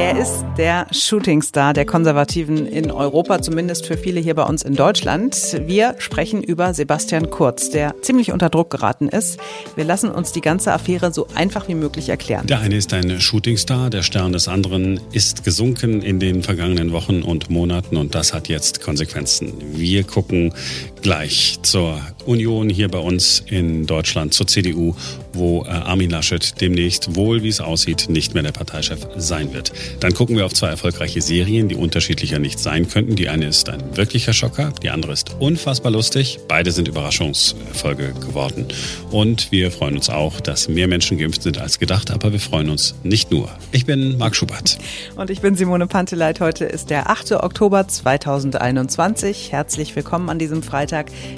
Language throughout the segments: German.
Er ist der Shootingstar der Konservativen in Europa, zumindest für viele hier bei uns in Deutschland. Wir sprechen über Sebastian Kurz, der ziemlich unter Druck geraten ist. Wir lassen uns die ganze Affäre so einfach wie möglich erklären. Der eine ist ein Shootingstar, der Stern des anderen ist gesunken in den vergangenen Wochen und Monaten und das hat jetzt Konsequenzen. Wir gucken gleich zur Union hier bei uns in Deutschland, zur CDU, wo äh, Armin Laschet demnächst wohl, wie es aussieht, nicht mehr der Parteichef sein wird. Dann gucken wir auf zwei erfolgreiche Serien, die unterschiedlicher nicht sein könnten. Die eine ist ein wirklicher Schocker, die andere ist unfassbar lustig. Beide sind Überraschungsfolge geworden. Und wir freuen uns auch, dass mehr Menschen geimpft sind als gedacht, aber wir freuen uns nicht nur. Ich bin Marc Schubert. Und ich bin Simone Panteleit. Heute ist der 8. Oktober 2021. Herzlich willkommen an diesem Freitag.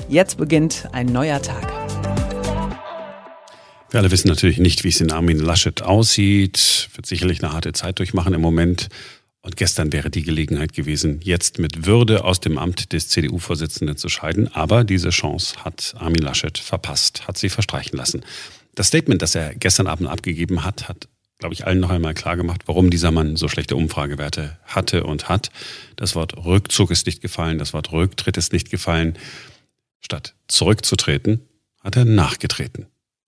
Jetzt beginnt ein neuer Tag. Wir alle wissen natürlich nicht, wie es in Armin Laschet aussieht. Wird sicherlich eine harte Zeit durchmachen im Moment. Und gestern wäre die Gelegenheit gewesen, jetzt mit Würde aus dem Amt des CDU-Vorsitzenden zu scheiden. Aber diese Chance hat Armin Laschet verpasst, hat sie verstreichen lassen. Das Statement, das er gestern Abend abgegeben hat, hat, glaube ich, allen noch einmal klar gemacht, warum dieser Mann so schlechte Umfragewerte hatte und hat. Das Wort Rückzug ist nicht gefallen, das Wort Rücktritt ist nicht gefallen. Statt zurückzutreten, hat er nachgetreten.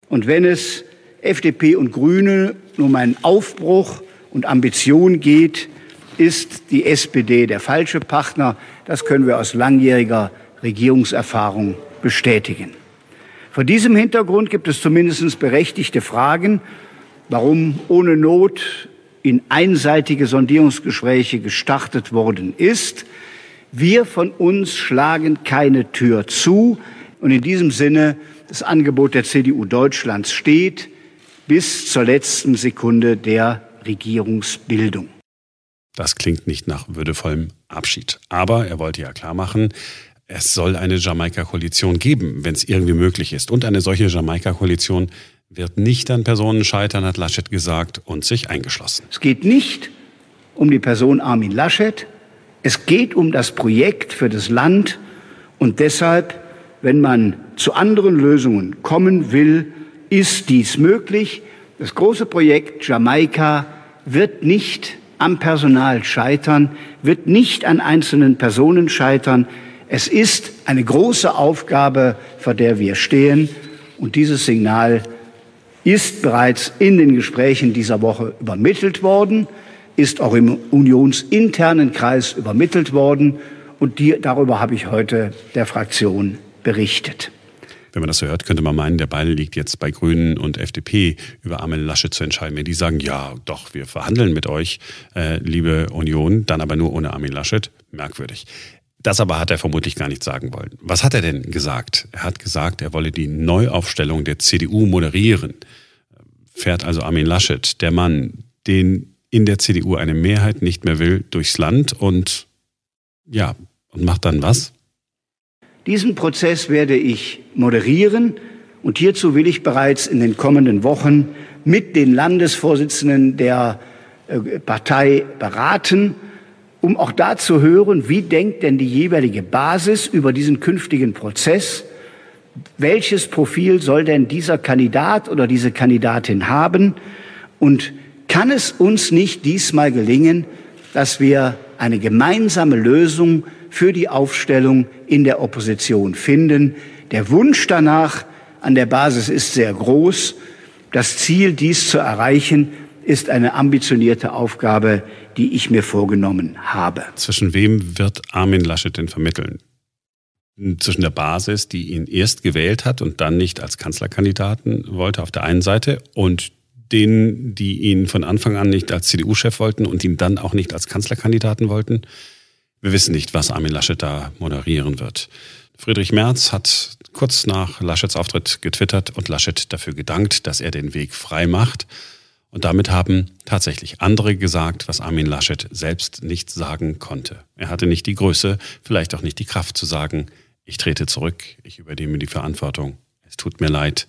Und wenn es FDP und Grüne um einen Aufbruch und Ambition geht, ist die SPD der falsche Partner. Das können wir aus langjähriger Regierungserfahrung bestätigen. Vor diesem Hintergrund gibt es zumindest berechtigte Fragen, warum ohne Not in einseitige Sondierungsgespräche gestartet worden ist. Wir von uns schlagen keine Tür zu. Und in diesem Sinne das Angebot der CDU Deutschlands steht bis zur letzten Sekunde der Regierungsbildung. Das klingt nicht nach würdevollem Abschied. Aber er wollte ja klar machen, es soll eine Jamaika-Koalition geben, wenn es irgendwie möglich ist. Und eine solche Jamaika-Koalition wird nicht an Personen scheitern, hat Laschet gesagt und sich eingeschlossen. Es geht nicht um die Person Armin Laschet. Es geht um das Projekt für das Land. Und deshalb wenn man zu anderen Lösungen kommen will, ist dies möglich. Das große Projekt Jamaika wird nicht am Personal scheitern, wird nicht an einzelnen Personen scheitern. Es ist eine große Aufgabe, vor der wir stehen. Und dieses Signal ist bereits in den Gesprächen dieser Woche übermittelt worden, ist auch im unionsinternen Kreis übermittelt worden. Und die, darüber habe ich heute der Fraktion berichtet. Wenn man das so hört, könnte man meinen, der Ball liegt jetzt bei Grünen und FDP, über Armin Laschet zu entscheiden. Wenn die sagen, ja, doch, wir verhandeln mit euch, äh, liebe Union, dann aber nur ohne Armin Laschet, merkwürdig. Das aber hat er vermutlich gar nicht sagen wollen. Was hat er denn gesagt? Er hat gesagt, er wolle die Neuaufstellung der CDU moderieren. Fährt also Armin Laschet, der Mann, den in der CDU eine Mehrheit nicht mehr will, durchs Land und ja, und macht dann was? Diesen Prozess werde ich moderieren und hierzu will ich bereits in den kommenden Wochen mit den Landesvorsitzenden der äh, Partei beraten, um auch da zu hören, wie denkt denn die jeweilige Basis über diesen künftigen Prozess, welches Profil soll denn dieser Kandidat oder diese Kandidatin haben und kann es uns nicht diesmal gelingen, dass wir eine gemeinsame Lösung für die Aufstellung in der Opposition finden. Der Wunsch danach an der Basis ist sehr groß. Das Ziel, dies zu erreichen, ist eine ambitionierte Aufgabe, die ich mir vorgenommen habe. Zwischen wem wird Armin Laschet denn vermitteln? Zwischen der Basis, die ihn erst gewählt hat und dann nicht als Kanzlerkandidaten wollte auf der einen Seite und denen, die ihn von Anfang an nicht als CDU-Chef wollten und ihn dann auch nicht als Kanzlerkandidaten wollten. Wir wissen nicht, was Armin Laschet da moderieren wird. Friedrich Merz hat kurz nach Laschets Auftritt getwittert und Laschet dafür gedankt, dass er den Weg frei macht. Und damit haben tatsächlich andere gesagt, was Armin Laschet selbst nicht sagen konnte. Er hatte nicht die Größe, vielleicht auch nicht die Kraft zu sagen, ich trete zurück, ich übernehme die Verantwortung, es tut mir leid,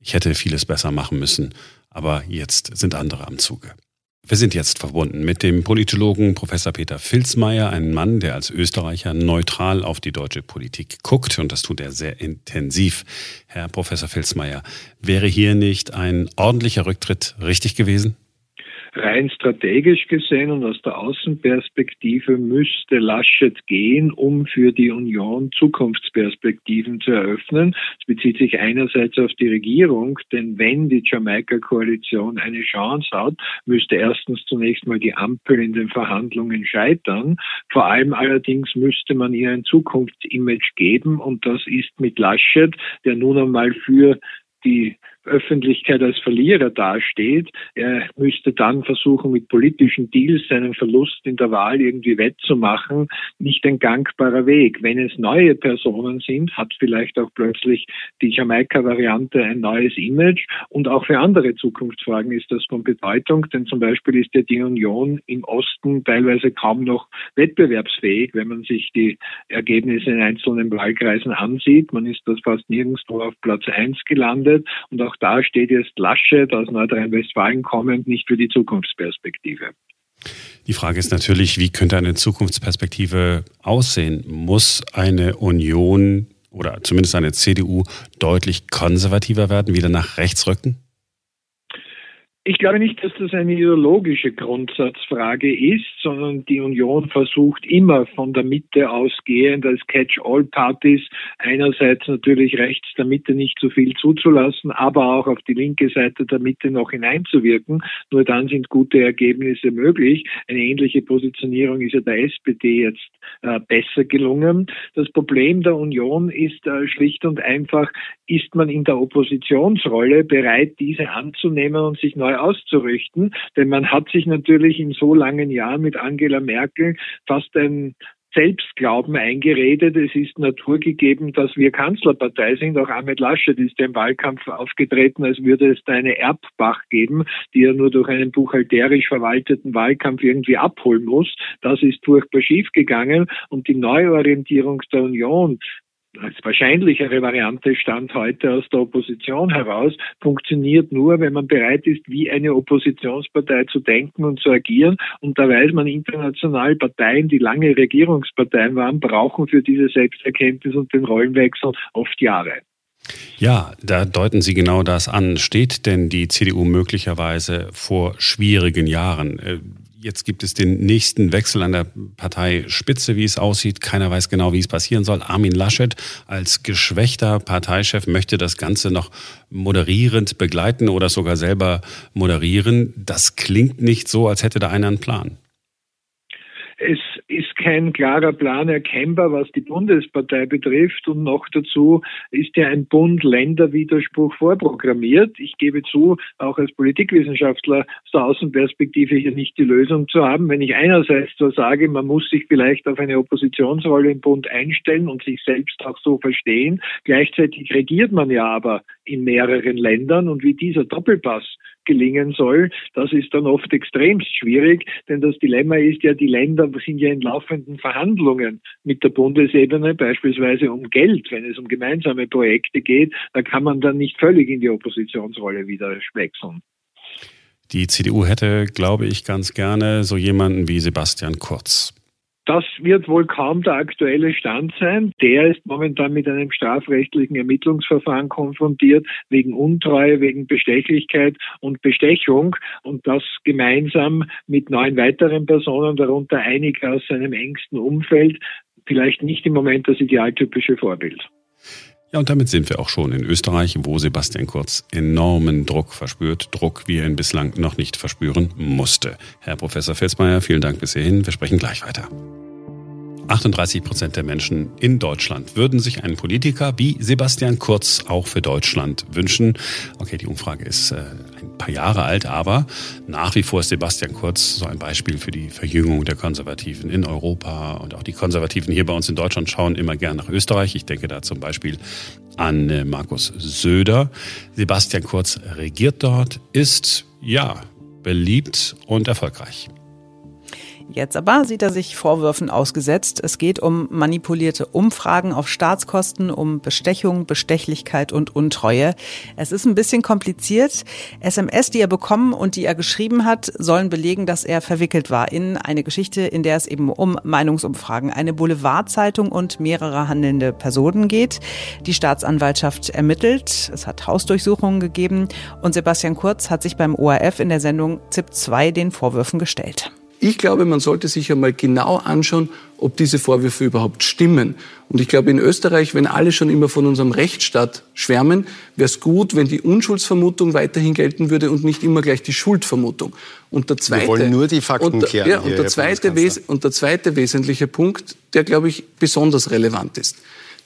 ich hätte vieles besser machen müssen, aber jetzt sind andere am Zuge. Wir sind jetzt verbunden mit dem Politologen Professor Peter Filzmeier, ein Mann, der als Österreicher neutral auf die deutsche Politik guckt und das tut er sehr intensiv. Herr Professor Filzmeier, wäre hier nicht ein ordentlicher Rücktritt richtig gewesen? Rein strategisch gesehen und aus der Außenperspektive müsste Laschet gehen, um für die Union Zukunftsperspektiven zu eröffnen. Es bezieht sich einerseits auf die Regierung, denn wenn die Jamaika-Koalition eine Chance hat, müsste erstens zunächst mal die Ampel in den Verhandlungen scheitern. Vor allem allerdings müsste man ihr ein Zukunftsimage geben und das ist mit Laschet, der nun einmal für die Öffentlichkeit als Verlierer dasteht. Er müsste dann versuchen, mit politischen Deals seinen Verlust in der Wahl irgendwie wettzumachen. Nicht ein gangbarer Weg. Wenn es neue Personen sind, hat vielleicht auch plötzlich die Jamaika-Variante ein neues Image. Und auch für andere Zukunftsfragen ist das von Bedeutung, denn zum Beispiel ist ja die Union im Osten teilweise kaum noch wettbewerbsfähig, wenn man sich die Ergebnisse in einzelnen Wahlkreisen ansieht. Man ist das fast nirgendwo auf Platz eins gelandet und auch auch da steht jetzt Laschet aus Nordrhein-Westfalen kommend nicht für die Zukunftsperspektive. Die Frage ist natürlich, wie könnte eine Zukunftsperspektive aussehen? Muss eine Union oder zumindest eine CDU deutlich konservativer werden, wieder nach rechts rücken? Ich glaube nicht, dass das eine ideologische Grundsatzfrage ist, sondern die Union versucht immer von der Mitte ausgehend als Catch-all-Partys einerseits natürlich rechts der Mitte nicht so viel zuzulassen, aber auch auf die linke Seite der Mitte noch hineinzuwirken. Nur dann sind gute Ergebnisse möglich. Eine ähnliche Positionierung ist ja der SPD jetzt äh, besser gelungen. Das Problem der Union ist äh, schlicht und einfach, ist man in der Oppositionsrolle bereit, diese anzunehmen und sich neu auszurichten? Denn man hat sich natürlich in so langen Jahren mit Angela Merkel fast ein Selbstglauben eingeredet. Es ist naturgegeben, dass wir Kanzlerpartei sind. Auch Ahmed Laschet ist im Wahlkampf aufgetreten, als würde es da eine Erbbach geben, die er nur durch einen buchhalterisch verwalteten Wahlkampf irgendwie abholen muss. Das ist furchtbar schiefgegangen und die Neuorientierung der Union als wahrscheinlichere Variante stand heute aus der Opposition heraus, funktioniert nur, wenn man bereit ist, wie eine Oppositionspartei zu denken und zu agieren. Und da weiß man international, Parteien, die lange Regierungsparteien waren, brauchen für diese Selbsterkenntnis und den Rollenwechsel oft Jahre. Ja, da deuten Sie genau das an. Steht denn die CDU möglicherweise vor schwierigen Jahren? Jetzt gibt es den nächsten Wechsel an der Parteispitze, wie es aussieht. Keiner weiß genau, wie es passieren soll. Armin Laschet als geschwächter Parteichef möchte das Ganze noch moderierend begleiten oder sogar selber moderieren. Das klingt nicht so, als hätte da einer einen Plan. Es kein klarer Plan erkennbar, was die Bundespartei betrifft. Und noch dazu ist ja ein Bund-Länder-Widerspruch vorprogrammiert. Ich gebe zu, auch als Politikwissenschaftler aus der Außenperspektive hier nicht die Lösung zu haben. Wenn ich einerseits so sage, man muss sich vielleicht auf eine Oppositionsrolle im Bund einstellen und sich selbst auch so verstehen. Gleichzeitig regiert man ja aber in mehreren Ländern und wie dieser Doppelpass gelingen soll, das ist dann oft extremst schwierig, denn das Dilemma ist ja, die Länder sind ja in laufenden Verhandlungen mit der Bundesebene, beispielsweise um Geld, wenn es um gemeinsame Projekte geht, da kann man dann nicht völlig in die Oppositionsrolle wieder wechseln. Die CDU hätte, glaube ich, ganz gerne so jemanden wie Sebastian Kurz. Das wird wohl kaum der aktuelle Stand sein. Der ist momentan mit einem strafrechtlichen Ermittlungsverfahren konfrontiert, wegen Untreue, wegen Bestechlichkeit und Bestechung. Und das gemeinsam mit neun weiteren Personen, darunter einige aus seinem engsten Umfeld, vielleicht nicht im Moment das idealtypische Vorbild. Ja, und damit sind wir auch schon in Österreich, wo Sebastian Kurz enormen Druck verspürt. Druck, wie er ihn bislang noch nicht verspüren musste. Herr Professor Felsmeier, vielen Dank bis hierhin. Wir sprechen gleich weiter. 38 Prozent der Menschen in Deutschland würden sich einen Politiker wie Sebastian Kurz auch für Deutschland wünschen. Okay, die Umfrage ist äh, ein paar Jahre alt, aber nach wie vor ist Sebastian Kurz so ein Beispiel für die Verjüngung der Konservativen in Europa und auch die Konservativen hier bei uns in Deutschland schauen immer gern nach Österreich. Ich denke da zum Beispiel an äh, Markus Söder. Sebastian Kurz regiert dort, ist ja beliebt und erfolgreich. Jetzt aber sieht er sich Vorwürfen ausgesetzt. Es geht um manipulierte Umfragen auf Staatskosten, um Bestechung, Bestechlichkeit und Untreue. Es ist ein bisschen kompliziert. SMS, die er bekommen und die er geschrieben hat, sollen belegen, dass er verwickelt war in eine Geschichte, in der es eben um Meinungsumfragen, eine Boulevardzeitung und mehrere handelnde Personen geht. Die Staatsanwaltschaft ermittelt. Es hat Hausdurchsuchungen gegeben und Sebastian Kurz hat sich beim ORF in der Sendung ZIP 2 den Vorwürfen gestellt. Ich glaube, man sollte sich einmal genau anschauen, ob diese Vorwürfe überhaupt stimmen. Und ich glaube, in Österreich, wenn alle schon immer von unserem Rechtsstaat schwärmen, wäre es gut, wenn die Unschuldsvermutung weiterhin gelten würde und nicht immer gleich die Schuldvermutung. Und der zweite, Wir wollen nur die Fakten und, klären. Ja, und, der zweite, und der zweite wesentliche Punkt, der, glaube ich, besonders relevant ist.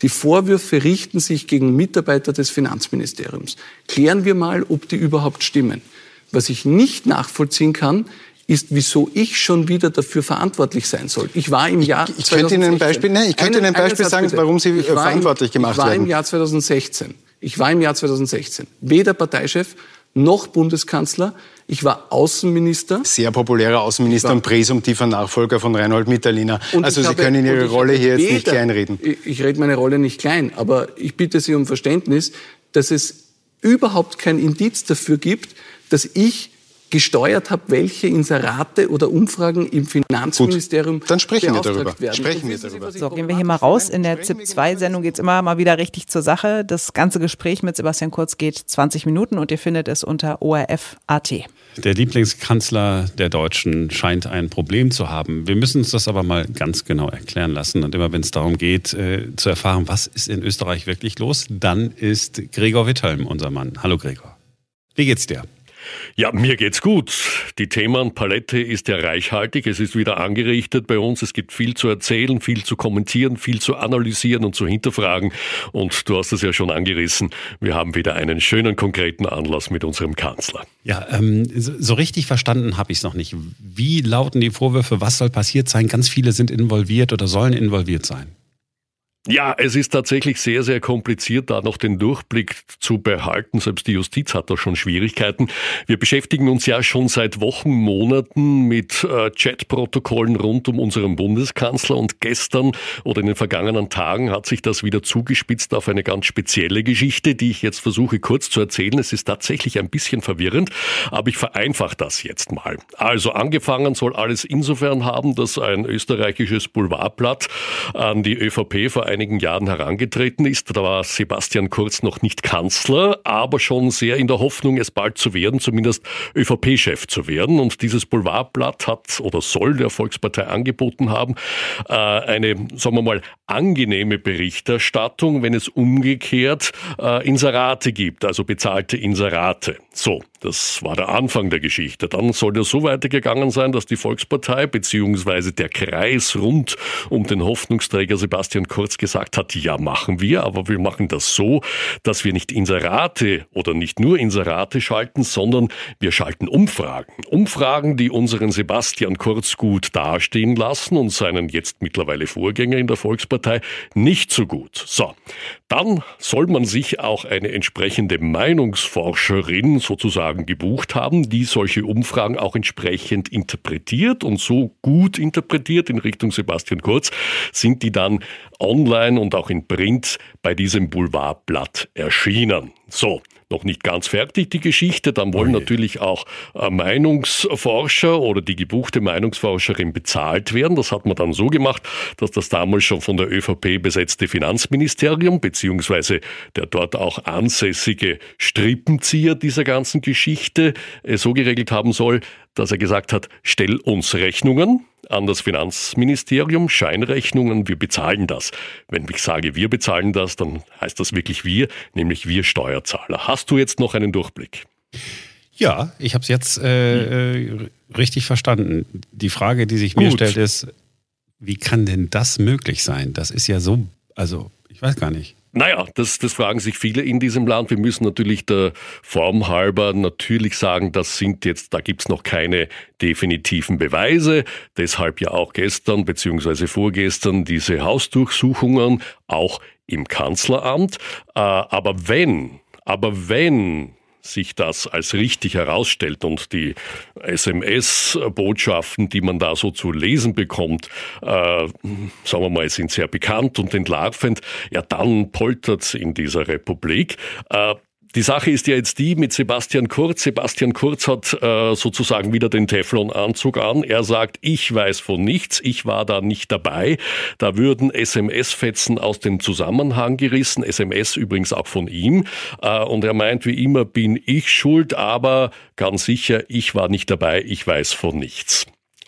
Die Vorwürfe richten sich gegen Mitarbeiter des Finanzministeriums. Klären wir mal, ob die überhaupt stimmen. Was ich nicht nachvollziehen kann, ist, wieso ich schon wieder dafür verantwortlich sein soll. Ich war im Jahr Ich, ich könnte Ihnen ein Beispiel, ne, ich könnte Ihnen ein Beispiel sagen, bitte. warum Sie verantwortlich im, gemacht werden. Ich war werden. im Jahr 2016. Ich war im Jahr 2016 weder Parteichef noch Bundeskanzler. Ich war Außenminister. Sehr populärer Außenminister und präsumtiver Nachfolger von Reinhold Mitterlehner. also Sie habe, können Ihre Rolle hier jetzt weder, nicht kleinreden. Ich, ich rede meine Rolle nicht klein, aber ich bitte Sie um Verständnis, dass es überhaupt kein Indiz dafür gibt, dass ich gesteuert habe, welche Inserate oder Umfragen im Finanzministerium Gut, dann sprechen wir darüber. Werden. Sprechen wir darüber. So, gehen wir hier mal raus. In der ZIP-2-Sendung geht es immer mal wieder richtig zur Sache. Das ganze Gespräch mit Sebastian Kurz geht 20 Minuten und ihr findet es unter ORF.at. Der Lieblingskanzler der Deutschen scheint ein Problem zu haben. Wir müssen uns das aber mal ganz genau erklären lassen. Und immer wenn es darum geht, äh, zu erfahren, was ist in Österreich wirklich los, dann ist Gregor Witthelm unser Mann. Hallo Gregor. Wie geht's dir? Ja, mir geht's gut. Die Themenpalette ist ja reichhaltig. Es ist wieder angerichtet bei uns. Es gibt viel zu erzählen, viel zu kommentieren, viel zu analysieren und zu hinterfragen. Und du hast es ja schon angerissen. Wir haben wieder einen schönen, konkreten Anlass mit unserem Kanzler. Ja, ähm, so richtig verstanden habe ich es noch nicht. Wie lauten die Vorwürfe? Was soll passiert sein? Ganz viele sind involviert oder sollen involviert sein. Ja, es ist tatsächlich sehr, sehr kompliziert, da noch den Durchblick zu behalten. Selbst die Justiz hat da schon Schwierigkeiten. Wir beschäftigen uns ja schon seit Wochen, Monaten mit äh, Chatprotokollen rund um unseren Bundeskanzler und gestern oder in den vergangenen Tagen hat sich das wieder zugespitzt auf eine ganz spezielle Geschichte, die ich jetzt versuche kurz zu erzählen. Es ist tatsächlich ein bisschen verwirrend, aber ich vereinfache das jetzt mal. Also angefangen soll alles insofern haben, dass ein österreichisches Boulevardblatt an die ÖVP vor einigen Jahren herangetreten ist. Da war Sebastian Kurz noch nicht Kanzler, aber schon sehr in der Hoffnung, es bald zu werden, zumindest ÖVP-Chef zu werden. Und dieses Boulevardblatt hat oder soll der Volkspartei angeboten haben, äh, eine, sagen wir mal, angenehme Berichterstattung, wenn es umgekehrt äh, Inserate gibt, also bezahlte Inserate. So, das war der Anfang der Geschichte. Dann soll es so weitergegangen sein, dass die Volkspartei bzw. der Kreis rund um den Hoffnungsträger Sebastian Kurz gesagt hat, ja machen wir, aber wir machen das so, dass wir nicht Inserate oder nicht nur Inserate schalten, sondern wir schalten Umfragen. Umfragen, die unseren Sebastian Kurz gut dastehen lassen und seinen jetzt mittlerweile Vorgänger in der Volkspartei nicht so gut. So, dann soll man sich auch eine entsprechende Meinungsforscherin sozusagen gebucht haben, die solche Umfragen auch entsprechend interpretiert und so gut interpretiert in Richtung Sebastian Kurz, sind die dann online und auch in Print bei diesem Boulevardblatt erschienen. So, noch nicht ganz fertig, die Geschichte. Dann wollen okay. natürlich auch äh, Meinungsforscher oder die gebuchte Meinungsforscherin bezahlt werden. Das hat man dann so gemacht, dass das damals schon von der ÖVP besetzte Finanzministerium beziehungsweise der dort auch ansässige Strippenzieher dieser ganzen Geschichte äh, so geregelt haben soll, dass er gesagt hat, stell uns Rechnungen an das Finanzministerium, Scheinrechnungen, wir bezahlen das. Wenn ich sage, wir bezahlen das, dann heißt das wirklich wir, nämlich wir Steuerzahler. Hast du jetzt noch einen Durchblick? Ja, ich habe es jetzt äh, äh, richtig verstanden. Die Frage, die sich Gut. mir stellt, ist, wie kann denn das möglich sein? Das ist ja so, also ich weiß gar nicht. Naja, das, das fragen sich viele in diesem Land. Wir müssen natürlich der Form halber natürlich sagen, das sind jetzt, da gibt's noch keine definitiven Beweise. Deshalb ja auch gestern beziehungsweise vorgestern diese Hausdurchsuchungen, auch im Kanzleramt. Äh, aber wenn, aber wenn sich das als richtig herausstellt und die SMS-Botschaften, die man da so zu lesen bekommt, äh, sagen wir mal, sind sehr bekannt und entlarvend, ja dann poltert's in dieser Republik. Äh, die Sache ist ja jetzt die mit Sebastian Kurz. Sebastian Kurz hat äh, sozusagen wieder den Teflon-Anzug an. Er sagt, ich weiß von nichts, ich war da nicht dabei. Da würden SMS-Fetzen aus dem Zusammenhang gerissen, SMS übrigens auch von ihm. Äh, und er meint, wie immer bin ich schuld, aber ganz sicher, ich war nicht dabei, ich weiß von nichts.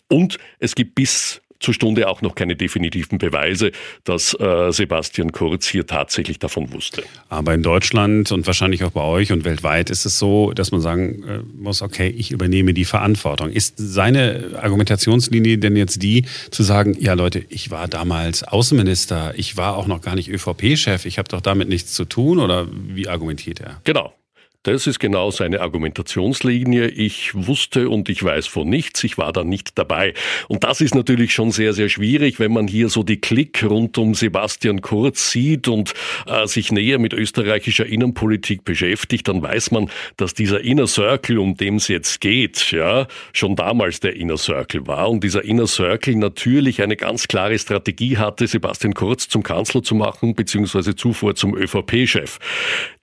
Und es gibt bis zur Stunde auch noch keine definitiven Beweise, dass äh, Sebastian Kurz hier tatsächlich davon wusste. Aber in Deutschland und wahrscheinlich auch bei euch und weltweit ist es so, dass man sagen äh, muss, okay, ich übernehme die Verantwortung. Ist seine Argumentationslinie denn jetzt die, zu sagen, ja Leute, ich war damals Außenminister, ich war auch noch gar nicht ÖVP-Chef, ich habe doch damit nichts zu tun oder wie argumentiert er? Genau. Das ist genau seine Argumentationslinie. Ich wusste und ich weiß von nichts, ich war da nicht dabei. Und das ist natürlich schon sehr, sehr schwierig, wenn man hier so die Klick rund um Sebastian Kurz sieht und äh, sich näher mit österreichischer Innenpolitik beschäftigt, dann weiß man, dass dieser Inner Circle, um dem es jetzt geht, ja, schon damals der Inner Circle war und dieser Inner Circle natürlich eine ganz klare Strategie hatte, Sebastian Kurz zum Kanzler zu machen, beziehungsweise zuvor zum ÖVP-Chef.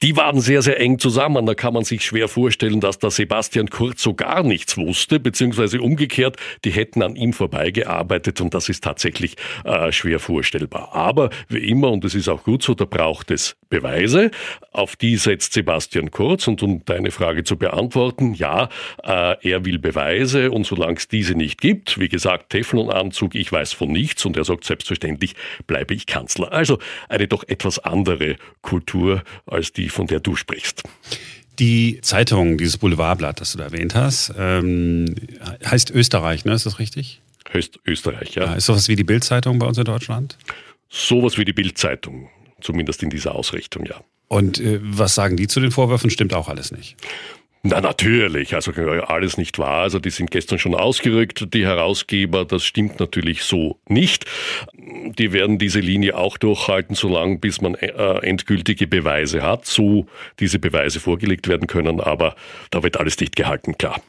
Die waren sehr, sehr eng zusammen da kann man sich schwer vorstellen, dass da Sebastian Kurz so gar nichts wusste, beziehungsweise umgekehrt, die hätten an ihm vorbeigearbeitet und das ist tatsächlich äh, schwer vorstellbar. Aber wie immer, und es ist auch gut so, da braucht es Beweise. Auf die setzt Sebastian Kurz und um deine Frage zu beantworten, ja, äh, er will Beweise und solange es diese nicht gibt, wie gesagt, Teflonanzug, ich weiß von nichts und er sagt selbstverständlich, bleibe ich Kanzler. Also eine doch etwas andere Kultur als die, von der du sprichst. Die Zeitung, dieses Boulevardblatt, das du da erwähnt hast, ähm, heißt Österreich, ne? Ist das richtig? Heißt Österreich, ja. ja ist sowas wie die Bildzeitung bei uns in Deutschland? Sowas wie die Bildzeitung, zumindest in dieser Ausrichtung, ja. Und äh, was sagen die zu den Vorwürfen? Stimmt auch alles nicht. Na natürlich, also alles nicht wahr. Also die sind gestern schon ausgerückt, die Herausgeber. Das stimmt natürlich so nicht. Die werden diese Linie auch durchhalten, solange bis man äh, endgültige Beweise hat, so diese Beweise vorgelegt werden können. Aber da wird alles dicht gehalten, klar.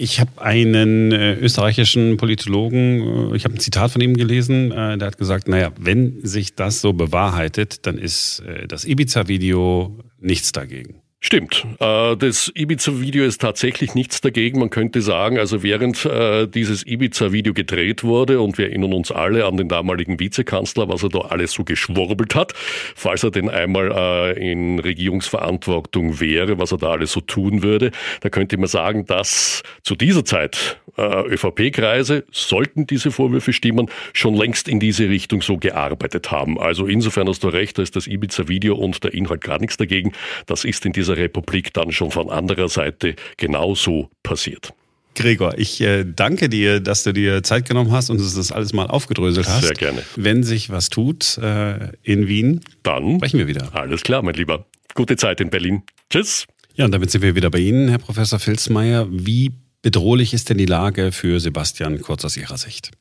Ich habe einen äh, österreichischen Politologen, äh, ich habe ein Zitat von ihm gelesen, äh, der hat gesagt, naja, wenn sich das so bewahrheitet, dann ist äh, das Ibiza-Video nichts dagegen. Stimmt. Äh, das Ibiza-Video ist tatsächlich nichts dagegen. Man könnte sagen, also während äh, dieses Ibiza-Video gedreht wurde und wir erinnern uns alle an den damaligen Vizekanzler, was er da alles so geschwurbelt hat, falls er denn einmal äh, in Regierungsverantwortung wäre, was er da alles so tun würde, da könnte man sagen, dass zu dieser Zeit ÖVP-Kreise, sollten diese Vorwürfe stimmen, schon längst in diese Richtung so gearbeitet haben. Also insofern hast du recht, da ist das Ibiza-Video und der Inhalt gar nichts dagegen. Das ist in dieser dieser Republik dann schon von anderer Seite genauso passiert. Gregor, ich äh, danke dir, dass du dir Zeit genommen hast und das alles mal aufgedröselt hast. Sehr gerne. Wenn sich was tut äh, in Wien, dann sprechen wir wieder. Alles klar, mein Lieber. Gute Zeit in Berlin. Tschüss. Ja, und damit sind wir wieder bei Ihnen, Herr Professor Filzmeier. Wie bedrohlich ist denn die Lage für Sebastian Kurz aus Ihrer Sicht?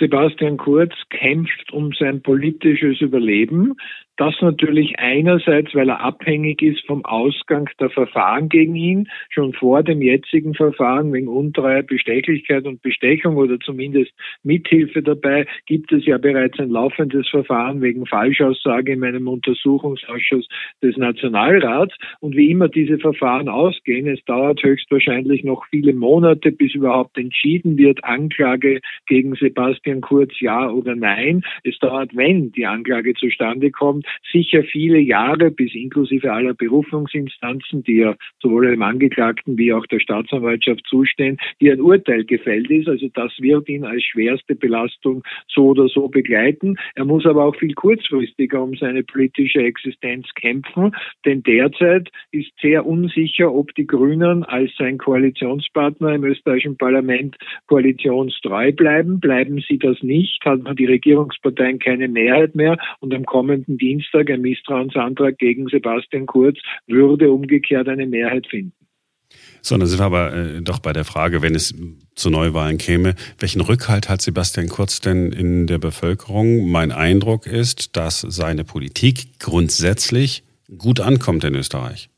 Sebastian Kurz kämpft um sein politisches Überleben. Das natürlich einerseits, weil er abhängig ist vom Ausgang der Verfahren gegen ihn, schon vor dem jetzigen Verfahren wegen Untreue, Bestechlichkeit und Bestechung oder zumindest Mithilfe dabei, gibt es ja bereits ein laufendes Verfahren wegen Falschaussage in meinem Untersuchungsausschuss des Nationalrats. Und wie immer diese Verfahren ausgehen, es dauert höchstwahrscheinlich noch viele Monate, bis überhaupt entschieden wird, Anklage gegen Sebastian Kurz ja oder nein. Es dauert, wenn die Anklage zustande kommt, sicher viele Jahre bis inklusive aller Berufungsinstanzen, die ja sowohl dem Angeklagten wie auch der Staatsanwaltschaft zustehen, die ein Urteil gefällt ist. Also das wird ihn als schwerste Belastung so oder so begleiten. Er muss aber auch viel kurzfristiger um seine politische Existenz kämpfen, denn derzeit ist sehr unsicher, ob die Grünen als sein Koalitionspartner im österreichischen Parlament koalitionstreu bleiben. Bleiben sie das nicht, hat man die Regierungsparteien keine Mehrheit mehr und am kommenden Dienstag Dienstag ein Misstrauensantrag gegen Sebastian Kurz würde umgekehrt eine Mehrheit finden. So, dann sind wir aber äh, doch bei der Frage, wenn es zu Neuwahlen käme, welchen Rückhalt hat Sebastian Kurz denn in der Bevölkerung? Mein Eindruck ist, dass seine Politik grundsätzlich gut ankommt in Österreich.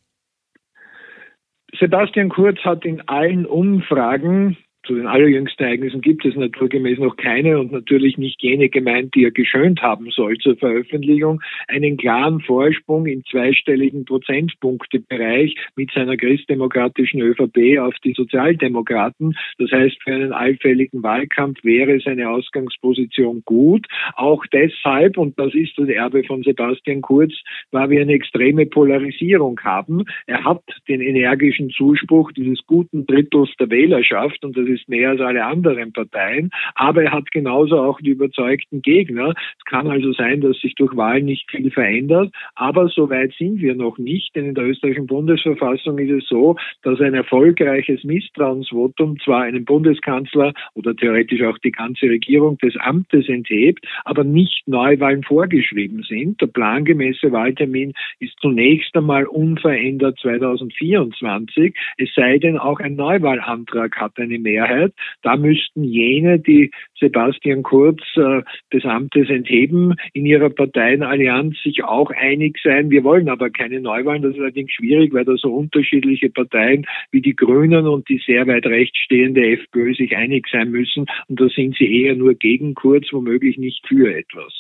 Sebastian Kurz hat in allen Umfragen zu den allerjüngsten Ereignissen gibt es naturgemäß noch keine und natürlich nicht jene gemeint, die er geschönt haben soll zur Veröffentlichung, einen klaren Vorsprung im zweistelligen Prozentpunktebereich mit seiner christdemokratischen ÖVP auf die Sozialdemokraten. Das heißt, für einen allfälligen Wahlkampf wäre seine Ausgangsposition gut. Auch deshalb, und das ist das Erbe von Sebastian Kurz, weil wir eine extreme Polarisierung haben. Er hat den energischen Zuspruch dieses guten Drittels der Wählerschaft und das ist mehr als alle anderen Parteien, aber er hat genauso auch die überzeugten Gegner. Es kann also sein, dass sich durch Wahlen nicht viel verändert, aber so weit sind wir noch nicht, denn in der österreichischen Bundesverfassung ist es so, dass ein erfolgreiches Misstrauensvotum zwar einen Bundeskanzler oder theoretisch auch die ganze Regierung des Amtes enthebt, aber nicht Neuwahlen vorgeschrieben sind. Der plangemäße Wahltermin ist zunächst einmal unverändert 2024, es sei denn auch ein Neuwahlantrag hat eine Mehrheit Mehrheit. Da müssten jene, die Sebastian Kurz äh, des Amtes entheben, in ihrer Parteienallianz sich auch einig sein. Wir wollen aber keine Neuwahlen. Das ist allerdings schwierig, weil da so unterschiedliche Parteien wie die Grünen und die sehr weit rechts stehende FPÖ sich einig sein müssen. Und da sind sie eher nur gegen Kurz, womöglich nicht für etwas.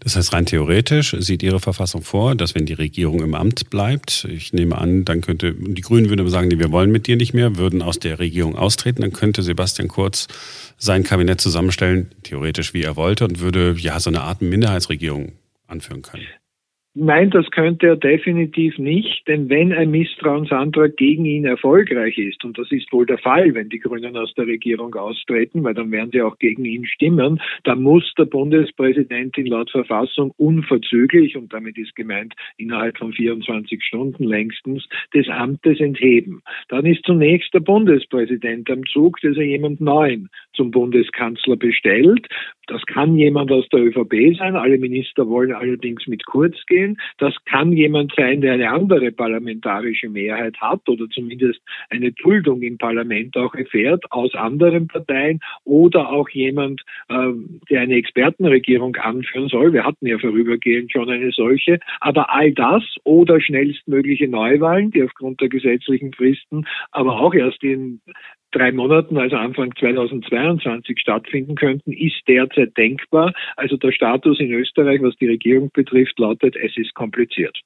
Das heißt, rein theoretisch sieht Ihre Verfassung vor, dass wenn die Regierung im Amt bleibt, ich nehme an, dann könnte, die Grünen würden sagen, nee, wir wollen mit dir nicht mehr, würden aus der Regierung austreten, dann könnte Sebastian Kurz sein Kabinett zusammenstellen, theoretisch wie er wollte, und würde ja so eine Art Minderheitsregierung anführen können. Nein, das könnte er definitiv nicht, denn wenn ein Misstrauensantrag gegen ihn erfolgreich ist, und das ist wohl der Fall, wenn die Grünen aus der Regierung austreten, weil dann werden sie auch gegen ihn stimmen, dann muss der Bundespräsident in laut Verfassung unverzüglich, und damit ist gemeint innerhalb von 24 Stunden längstens, des Amtes entheben. Dann ist zunächst der Bundespräsident am Zug, dass er jemand Neuen zum Bundeskanzler bestellt. Das kann jemand aus der ÖVP sein. Alle Minister wollen allerdings mit Kurz gehen. Das kann jemand sein, der eine andere parlamentarische Mehrheit hat oder zumindest eine Duldung im Parlament auch erfährt aus anderen Parteien oder auch jemand, äh, der eine Expertenregierung anführen soll. Wir hatten ja vorübergehend schon eine solche. Aber all das oder schnellstmögliche Neuwahlen, die aufgrund der gesetzlichen Fristen aber auch erst in drei Monaten, also Anfang 2022 stattfinden könnten, ist derzeit denkbar. Also der Status in Österreich, was die Regierung betrifft, lautet, es ist kompliziert.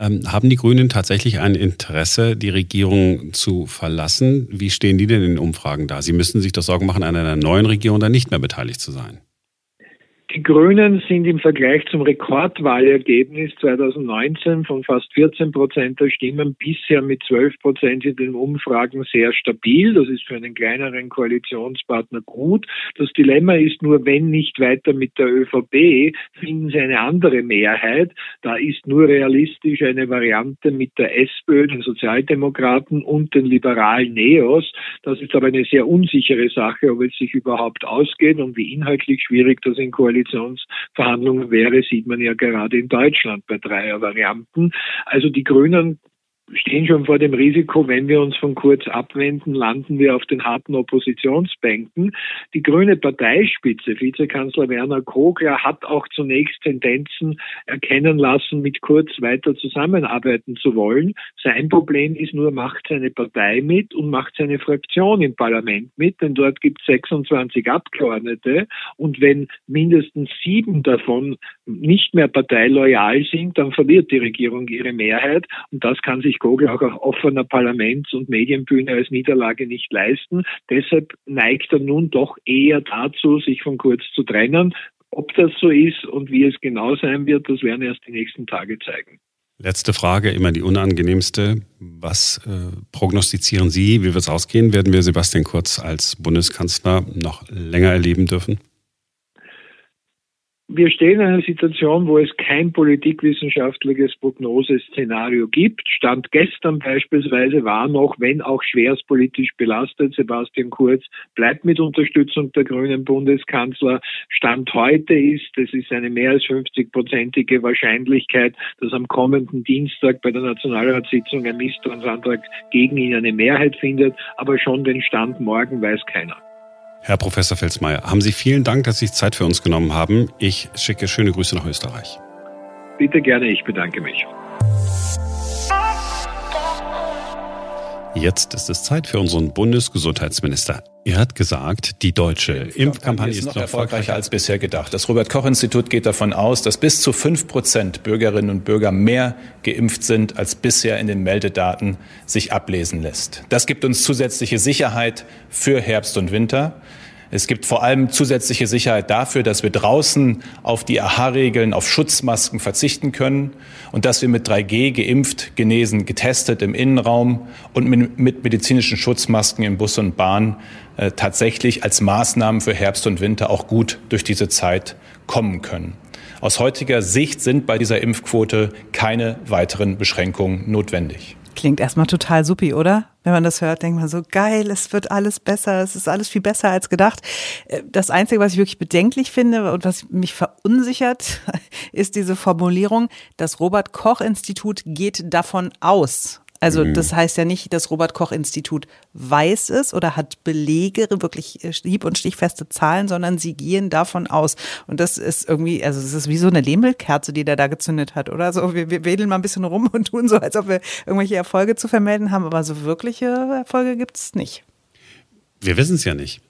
Ähm, haben die Grünen tatsächlich ein Interesse, die Regierung zu verlassen? Wie stehen die denn in den Umfragen da? Sie müssen sich doch Sorgen machen, an einer neuen Regierung dann nicht mehr beteiligt zu sein. Die Grünen sind im Vergleich zum Rekordwahlergebnis 2019 von fast 14 Prozent der Stimmen bisher mit 12 Prozent in den Umfragen sehr stabil. Das ist für einen kleineren Koalitionspartner gut. Das Dilemma ist nur, wenn nicht weiter mit der ÖVP, finden sie eine andere Mehrheit. Da ist nur realistisch eine Variante mit der SPÖ, den Sozialdemokraten und den liberalen Neos. Das ist aber eine sehr unsichere Sache, ob es sich überhaupt ausgeht und wie inhaltlich schwierig das in Koalition Koalitionsverhandlungen wäre, sieht man ja gerade in Deutschland bei Dreiervarianten. Also die Grünen stehen schon vor dem Risiko, wenn wir uns von Kurz abwenden, landen wir auf den harten Oppositionsbänken. Die grüne Parteispitze, Vizekanzler Werner Kogler, hat auch zunächst Tendenzen erkennen lassen, mit Kurz weiter zusammenarbeiten zu wollen. Sein Problem ist nur, macht seine Partei mit und macht seine Fraktion im Parlament mit, denn dort gibt es 26 Abgeordnete und wenn mindestens sieben davon nicht mehr parteiloyal sind, dann verliert die Regierung ihre Mehrheit und das kann sich Kogel auch auf offener Parlaments- und Medienbühne als Niederlage nicht leisten. Deshalb neigt er nun doch eher dazu, sich von Kurz zu trennen. Ob das so ist und wie es genau sein wird, das werden erst die nächsten Tage zeigen. Letzte Frage, immer die unangenehmste. Was äh, prognostizieren Sie? Wie wird es ausgehen? Werden wir Sebastian Kurz als Bundeskanzler noch länger erleben dürfen? Wir stehen in einer Situation, wo es kein politikwissenschaftliches Prognoseszenario gibt. Stand gestern beispielsweise war noch, wenn auch schwerstpolitisch belastet, Sebastian Kurz bleibt mit Unterstützung der grünen Bundeskanzler. Stand heute ist, es ist eine mehr als 50-prozentige Wahrscheinlichkeit, dass am kommenden Dienstag bei der Nationalratssitzung ein Misstrauensantrag gegen ihn eine Mehrheit findet. Aber schon den Stand morgen weiß keiner. Herr Professor Felsmeier, haben Sie vielen Dank, dass Sie sich Zeit für uns genommen haben. Ich schicke schöne Grüße nach Österreich. Bitte gerne, ich bedanke mich. Jetzt ist es Zeit für unseren Bundesgesundheitsminister. Er hat gesagt, die deutsche Impfkampagne ist noch erfolgreicher als bisher gedacht. Das Robert Koch Institut geht davon aus, dass bis zu fünf Prozent Bürgerinnen und Bürger mehr geimpft sind, als bisher in den Meldedaten sich ablesen lässt. Das gibt uns zusätzliche Sicherheit für Herbst und Winter. Es gibt vor allem zusätzliche Sicherheit dafür, dass wir draußen auf die AHA-Regeln, auf Schutzmasken verzichten können und dass wir mit 3G geimpft, genesen, getestet im Innenraum und mit, medizinischen Schutzmasken in Bus und Bahn äh, tatsächlich als Maßnahmen für Herbst und Winter auch gut durch diese Zeit kommen können. Aus heutiger Sicht sind bei dieser Impfquote keine weiteren Beschränkungen notwendig. Klingt erstmal total supi, oder? Wenn man das hört, denkt man so, geil, es wird alles besser, es ist alles viel besser als gedacht. Äh, das Einzige, was ich wirklich bedenklich finde und was mich verunsichert, ist diese Formulierung, das Robert Koch Institut geht davon aus. Also mhm. das heißt ja nicht, das Robert Koch Institut weiß es oder hat Belege, wirklich äh, hieb- und stichfeste Zahlen, sondern sie gehen davon aus. Und das ist irgendwie, also es ist wie so eine Lehmmelkerze, die der da gezündet hat, oder? So, wir, wir wedeln mal ein bisschen rum und tun so, als ob wir irgendwelche Erfolge zu vermelden haben, aber so wirkliche Erfolge gibt es nicht. Wir wissen es ja nicht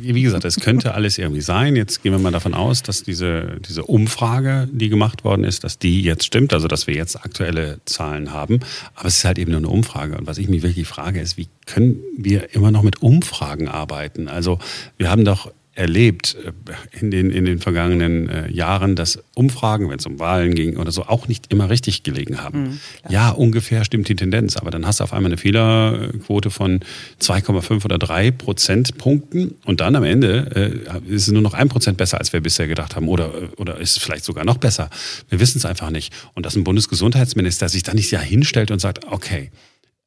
wie gesagt, es könnte alles irgendwie sein. Jetzt gehen wir mal davon aus, dass diese, diese Umfrage, die gemacht worden ist, dass die jetzt stimmt, also dass wir jetzt aktuelle Zahlen haben. Aber es ist halt eben nur eine Umfrage. Und was ich mich wirklich frage, ist, wie können wir immer noch mit Umfragen arbeiten? Also wir haben doch erlebt äh, in den, in den vergangenen äh, Jahren, dass Umfragen, wenn es um Wahlen ging oder so, auch nicht immer richtig gelegen haben. Mhm, ja, ungefähr stimmt die Tendenz, aber dann hast du auf einmal eine Fehlerquote von 2,5 oder 3 Prozentpunkten und dann am Ende äh, ist es nur noch ein Prozent besser, als wir bisher gedacht haben oder, oder ist es vielleicht sogar noch besser. Wir wissen es einfach nicht. Und dass ein Bundesgesundheitsminister sich da nicht ja hinstellt und sagt, okay,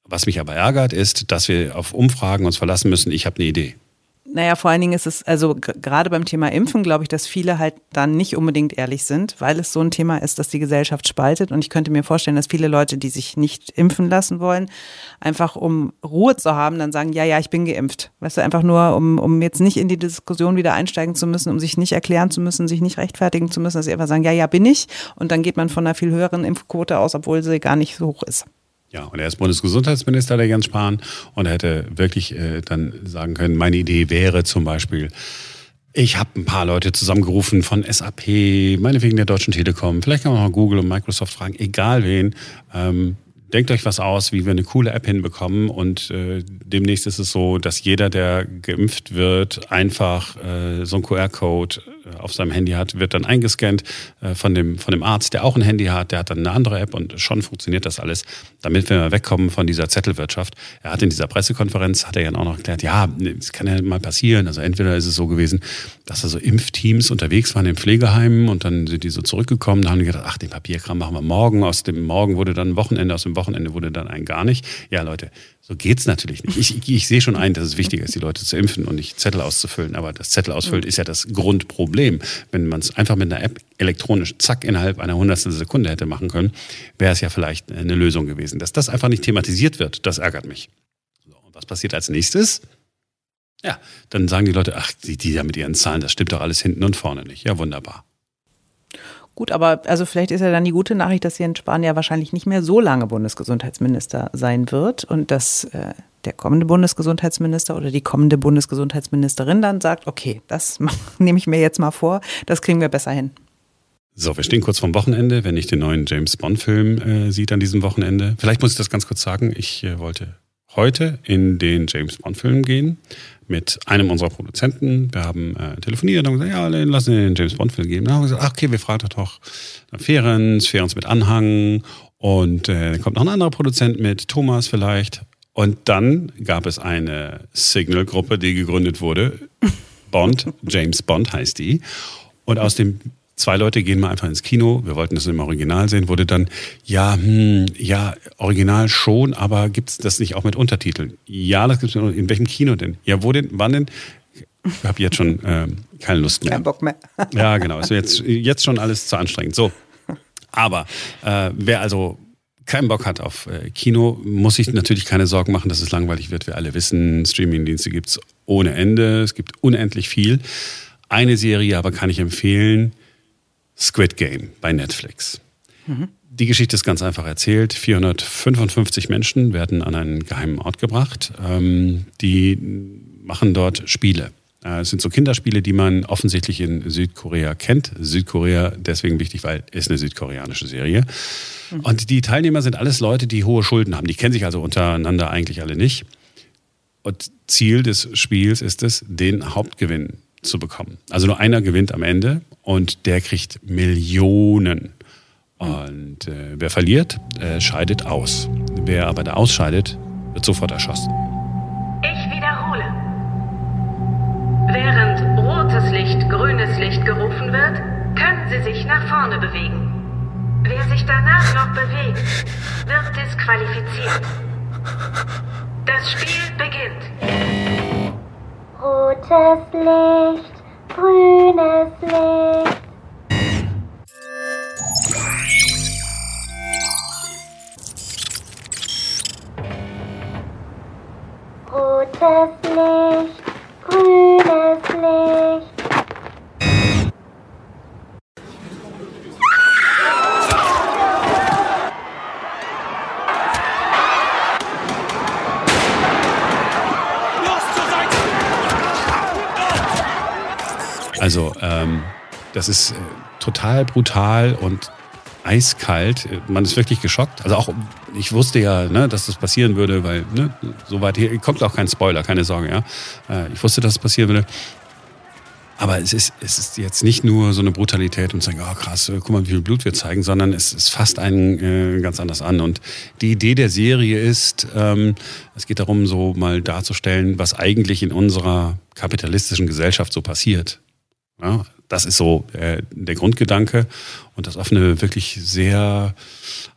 was mich aber ärgert, ist, dass wir auf Umfragen uns verlassen müssen. Ich habe eine Idee. Naja, vor allen Dingen ist es, also gerade beim Thema Impfen, glaube ich, dass viele halt dann nicht unbedingt ehrlich sind, weil es so ein Thema ist, das die Gesellschaft spaltet. Und ich könnte mir vorstellen, dass viele Leute, die sich nicht impfen lassen wollen, einfach um Ruhe zu haben, dann sagen, ja, ja, ich bin geimpft. Weißt du, einfach nur, um, um jetzt nicht in die Diskussion wieder einsteigen zu müssen, um sich nicht erklären zu müssen, sich nicht rechtfertigen zu müssen, dass sie einfach sagen, ja, ja, bin ich. Und dann geht man von einer viel höheren Impfquote aus, obwohl sie gar nicht so hoch ist. Ja, und er ist Bundesgesundheitsminister, der Jens Spahn, und er hätte wirklich äh, dann sagen können, meine Idee wäre zum Beispiel, ich habe ein paar Leute zusammengerufen von SAP, meinetwegen der Deutschen Telekom, vielleicht kann man auch Google und Microsoft fragen, egal wen. Ähm, denkt euch was aus, wie wir eine coole App hinbekommen. Und äh, demnächst ist es so, dass jeder, der geimpft wird, einfach äh, so einen QR-Code äh, auf seinem Handy hat, wird dann eingescannt äh, von, dem, von dem Arzt, der auch ein Handy hat, der hat dann eine andere App und schon funktioniert das alles, damit wir wegkommen von dieser Zettelwirtschaft. Er hat in dieser Pressekonferenz, hat er ja auch noch erklärt, ja, es kann ja mal passieren. Also entweder ist es so gewesen, dass da so Impfteams unterwegs waren in Pflegeheimen und dann sind die so zurückgekommen, da haben die gedacht, ach, den Papierkram machen wir morgen. Aus dem Morgen wurde dann ein Wochenende, aus dem Wochenende wurde dann ein gar nicht. Ja, Leute, so geht's natürlich nicht. Ich, ich, sehe schon ein, dass es wichtiger ist, die Leute zu impfen und nicht Zettel auszufüllen. Aber das Zettel ausfüllen ist ja das Grundproblem. Wenn man es einfach mit einer App elektronisch zack innerhalb einer hundertstel Sekunde hätte machen können, wäre es ja vielleicht eine Lösung gewesen. Dass das einfach nicht thematisiert wird, das ärgert mich. So, und was passiert als nächstes? Ja, dann sagen die Leute, ach, die, die da mit ihren Zahlen, das stimmt doch alles hinten und vorne nicht. Ja, wunderbar. Gut, aber also vielleicht ist ja dann die gute Nachricht, dass Jens Spahn ja wahrscheinlich nicht mehr so lange Bundesgesundheitsminister sein wird und dass äh, der kommende Bundesgesundheitsminister oder die kommende Bundesgesundheitsministerin dann sagt, okay, das nehme ich mir jetzt mal vor, das kriegen wir besser hin. So, wir stehen kurz vorm Wochenende, wenn ich den neuen James Bond-Film äh, sieht an diesem Wochenende. Vielleicht muss ich das ganz kurz sagen. Ich äh, wollte heute in den James Bond-Film gehen mit einem unserer Produzenten. Wir haben äh, telefoniert und gesagt, ja, lass uns den James Bond-Film geben. Dann haben wir gesagt, ach, okay, wir fragen doch Ferens, Ferens mit Anhang und äh, kommt noch ein anderer Produzent mit, Thomas vielleicht. Und dann gab es eine Signal-Gruppe, die gegründet wurde. Bond, James Bond heißt die. Und aus dem zwei Leute gehen mal einfach ins Kino, wir wollten das im Original sehen, wurde dann, ja, hm, ja, Original schon, aber gibt es das nicht auch mit Untertiteln? Ja, das gibt es in welchem Kino denn? Ja, wo denn, wann denn? Ich habe jetzt schon äh, keine Lust mehr. Kein Bock mehr. ja, genau. Ist jetzt, jetzt schon alles zu anstrengend. So. Aber äh, wer also keinen Bock hat auf äh, Kino, muss sich natürlich keine Sorgen machen, dass es langweilig wird. Wir alle wissen, Streamingdienste gibt es ohne Ende. Es gibt unendlich viel. Eine Serie aber kann ich empfehlen, Squid Game bei Netflix. Mhm. die Geschichte ist ganz einfach erzählt. 455 Menschen werden an einen geheimen Ort gebracht. Ähm, die machen dort Spiele. Äh, es sind so Kinderspiele, die man offensichtlich in Südkorea kennt. Südkorea deswegen wichtig, weil es eine südkoreanische Serie. Mhm. Und die Teilnehmer sind alles Leute, die hohe Schulden haben. Die kennen sich also untereinander eigentlich alle nicht. Und Ziel des Spiels ist es, den Hauptgewinn zu bekommen. Also nur einer gewinnt am Ende und der kriegt Millionen. Und äh, wer verliert, äh, scheidet aus. Wer aber da ausscheidet, wird sofort erschossen. Ich wiederhole. Während rotes Licht, grünes Licht gerufen wird, können Sie sich nach vorne bewegen. Wer sich danach noch bewegt, wird disqualifiziert. Das Spiel beginnt. Rotes Licht, grünes Licht. Das ist äh, total brutal und eiskalt. Man ist wirklich geschockt. Also auch, ich wusste ja, ne, dass das passieren würde, weil ne, so weit hier kommt auch kein Spoiler, keine Sorge. Ja, äh, ich wusste, dass es passieren würde. Aber es ist, es ist jetzt nicht nur so eine Brutalität und sagen, oh krass, äh, guck mal, wie viel Blut wir zeigen, sondern es, es fasst einen äh, ganz anders an. Und die Idee der Serie ist, ähm, es geht darum, so mal darzustellen, was eigentlich in unserer kapitalistischen Gesellschaft so passiert. Ja, das ist so äh, der Grundgedanke und das auf eine wirklich sehr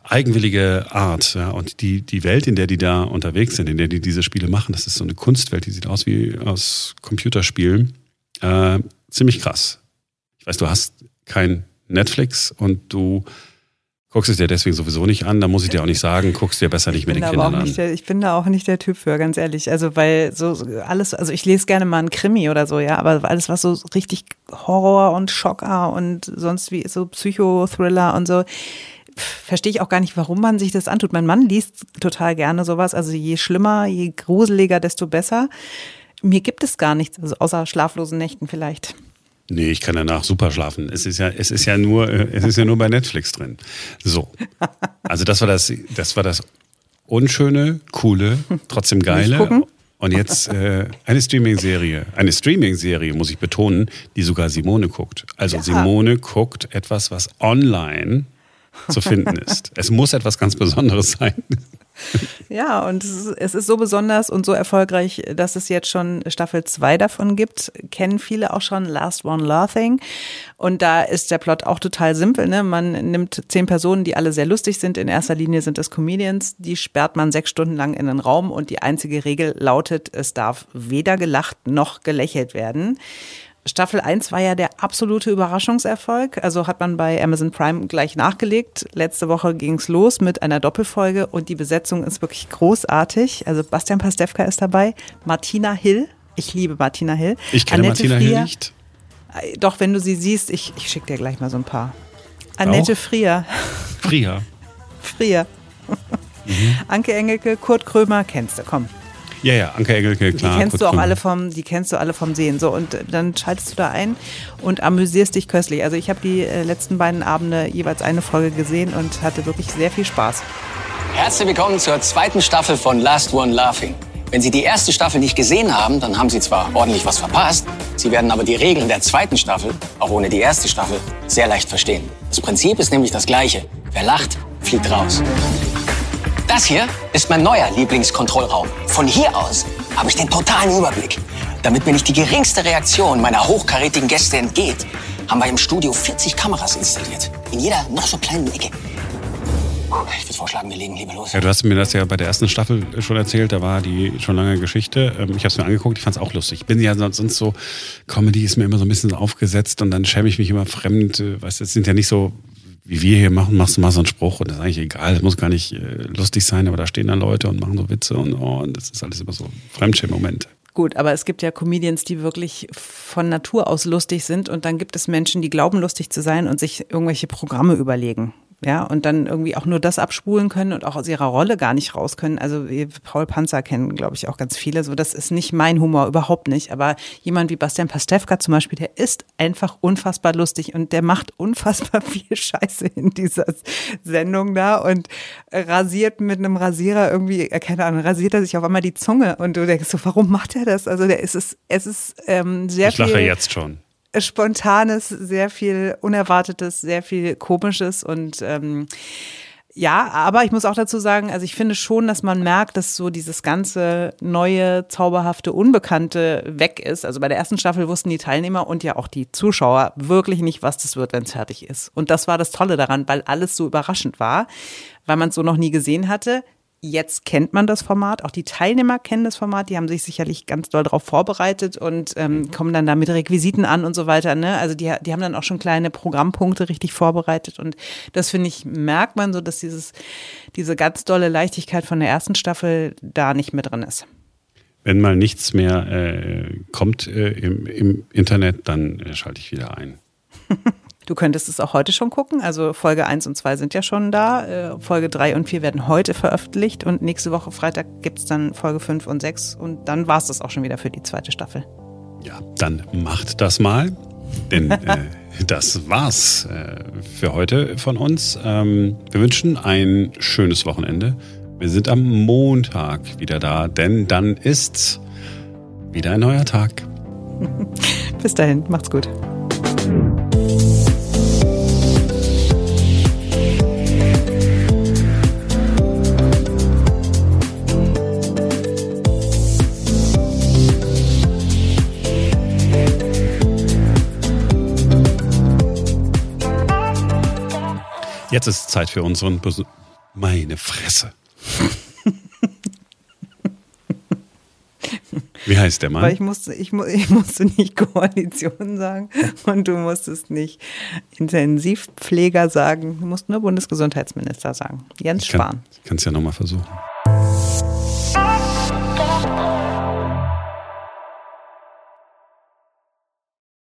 eigenwillige Art. Ja. Und die, die Welt, in der die da unterwegs sind, in der die diese Spiele machen, das ist so eine Kunstwelt, die sieht aus wie aus Computerspielen. Äh, ziemlich krass. Ich weiß, du hast kein Netflix und du guckst es dir deswegen sowieso nicht an, da muss ich dir auch nicht sagen, guckst dir besser nicht mit den Kindern an. Der, ich bin da auch nicht der Typ für, ganz ehrlich. Also weil so alles, also ich lese gerne mal einen Krimi oder so, ja, aber alles was so richtig Horror und Schocker und sonst wie so Psychothriller und so, verstehe ich auch gar nicht, warum man sich das antut. Mein Mann liest total gerne sowas, also je schlimmer, je gruseliger, desto besser. Mir gibt es gar nichts, also außer schlaflosen Nächten vielleicht. Nee, ich kann danach super schlafen. Es ist ja, es ist ja nur, äh, es ist ja nur bei Netflix drin. So. Also das war das, das war das unschöne, coole, trotzdem geile. Und jetzt äh, eine Streaming-Serie. Eine Streaming-Serie, muss ich betonen, die sogar Simone guckt. Also ja. Simone guckt etwas, was online zu finden ist. es muss etwas ganz Besonderes sein. Ja, und es ist, es ist, so besonders und so erfolgreich, dass es jetzt schon Staffel 2 davon gibt. Kennen viele auch schon Last One Laughing. Und da ist der Plot auch total simpel. Ne? Man nimmt zehn Personen, die alle sehr lustig sind. In erster Linie sind es Comedians. Die sperrt man sechs Stunden lang in den Raum und die einzige Regel lautet, es darf weder gelacht noch gelächelt werden. Staffel 1 war ja der absolute Überraschungserfolg. Also hat man bei Amazon Prime gleich nachgelegt. Letzte Woche ging es los mit einer Doppelfolge und die Besetzung ist wirklich großartig. Also Bastian Pastewka ist dabei, Martina Hill. Ich liebe Martina Hill. Ich kenne Annette Martina Frier. Hill nicht. Äh, doch, wenn du sie siehst, ich, ich schicke dir gleich mal so ein paar. Annette Auch? Frier. Frier. Frier. Mhm. Anke Engelke, Kurt Krömer, kennst du, komm. Ja, ja, Anke Engelke, klar. Die kennst du auch alle vom, die kennst du alle vom Sehen. So, und dann schaltest du da ein und amüsierst dich köstlich. Also ich habe die äh, letzten beiden Abende jeweils eine Folge gesehen und hatte wirklich sehr viel Spaß. Herzlich willkommen zur zweiten Staffel von Last One Laughing. Wenn Sie die erste Staffel nicht gesehen haben, dann haben Sie zwar ordentlich was verpasst, Sie werden aber die Regeln der zweiten Staffel, auch ohne die erste Staffel, sehr leicht verstehen. Das Prinzip ist nämlich das gleiche. Wer lacht, fliegt raus. Das hier ist mein neuer Lieblingskontrollraum. Von hier aus habe ich den totalen Überblick. Damit mir nicht die geringste Reaktion meiner hochkarätigen Gäste entgeht, haben wir im Studio 40 Kameras installiert. In jeder noch so kleinen Ecke. Ich würde vorschlagen, wir legen lieber los. Ja, du hast mir das ja bei der ersten Staffel schon erzählt, da war die schon lange Geschichte. Ähm, ich habe es mir angeguckt, ich fand es auch lustig. Ich bin ja sonst so, Comedy ist mir immer so ein bisschen aufgesetzt und dann schäme ich mich immer fremd. Äh, weißt du, es sind ja nicht so wie wir hier machen, machst du mal so einen Spruch und das ist eigentlich egal, das muss gar nicht äh, lustig sein, aber da stehen dann Leute und machen so Witze und, oh, und das ist alles immer so Fremdschirm-Momente. Gut, aber es gibt ja Comedians, die wirklich von Natur aus lustig sind und dann gibt es Menschen, die glauben lustig zu sein und sich irgendwelche Programme überlegen. Ja, und dann irgendwie auch nur das abspulen können und auch aus ihrer Rolle gar nicht raus können. Also Paul Panzer kennen, glaube ich, auch ganz viele. So, das ist nicht mein Humor, überhaupt nicht. Aber jemand wie Bastian Pastewka zum Beispiel, der ist einfach unfassbar lustig und der macht unfassbar viel Scheiße in dieser Sendung da und rasiert mit einem Rasierer irgendwie, äh, keine Ahnung, rasiert er sich auf einmal die Zunge und du denkst so, warum macht er das? Also der ist es, es ist ähm, sehr ich viel. Ich lache jetzt schon. Spontanes, sehr viel Unerwartetes, sehr viel Komisches und ähm, ja, aber ich muss auch dazu sagen, also ich finde schon, dass man merkt, dass so dieses ganze neue, zauberhafte, Unbekannte weg ist. Also bei der ersten Staffel wussten die Teilnehmer und ja auch die Zuschauer wirklich nicht, was das wird, wenn es fertig ist. Und das war das Tolle daran, weil alles so überraschend war, weil man es so noch nie gesehen hatte. Jetzt kennt man das Format, auch die Teilnehmer kennen das Format, die haben sich sicherlich ganz doll darauf vorbereitet und ähm, mhm. kommen dann da mit Requisiten an und so weiter. Ne? Also die, die haben dann auch schon kleine Programmpunkte richtig vorbereitet und das finde ich, merkt man so, dass dieses, diese ganz dolle Leichtigkeit von der ersten Staffel da nicht mehr drin ist. Wenn mal nichts mehr äh, kommt äh, im, im, Internet, dann äh, schalte ich wieder ein. Du könntest es auch heute schon gucken. Also Folge 1 und 2 sind ja schon da. Äh, Folge 3 und 4 werden heute veröffentlicht und nächste Woche Freitag gibt es dann Folge 5 und 6 und dann war es das auch schon wieder für die zweite Staffel. Ja, dann macht das mal. Denn äh, das war's äh, für heute von uns. Ähm, wir wünschen ein schönes Wochenende. Wir sind am Montag wieder da, denn dann ist wieder ein neuer Tag. Bis dahin, macht's gut. Jetzt ist Zeit für unseren Bes Meine Fresse. Wie heißt der Mann? Weil ich musste, ich, ich musste nicht Koalition sagen und du musstest nicht Intensivpfleger sagen. Du musst nur Bundesgesundheitsminister sagen. Jens Spahn. Ich kann es ja nochmal versuchen.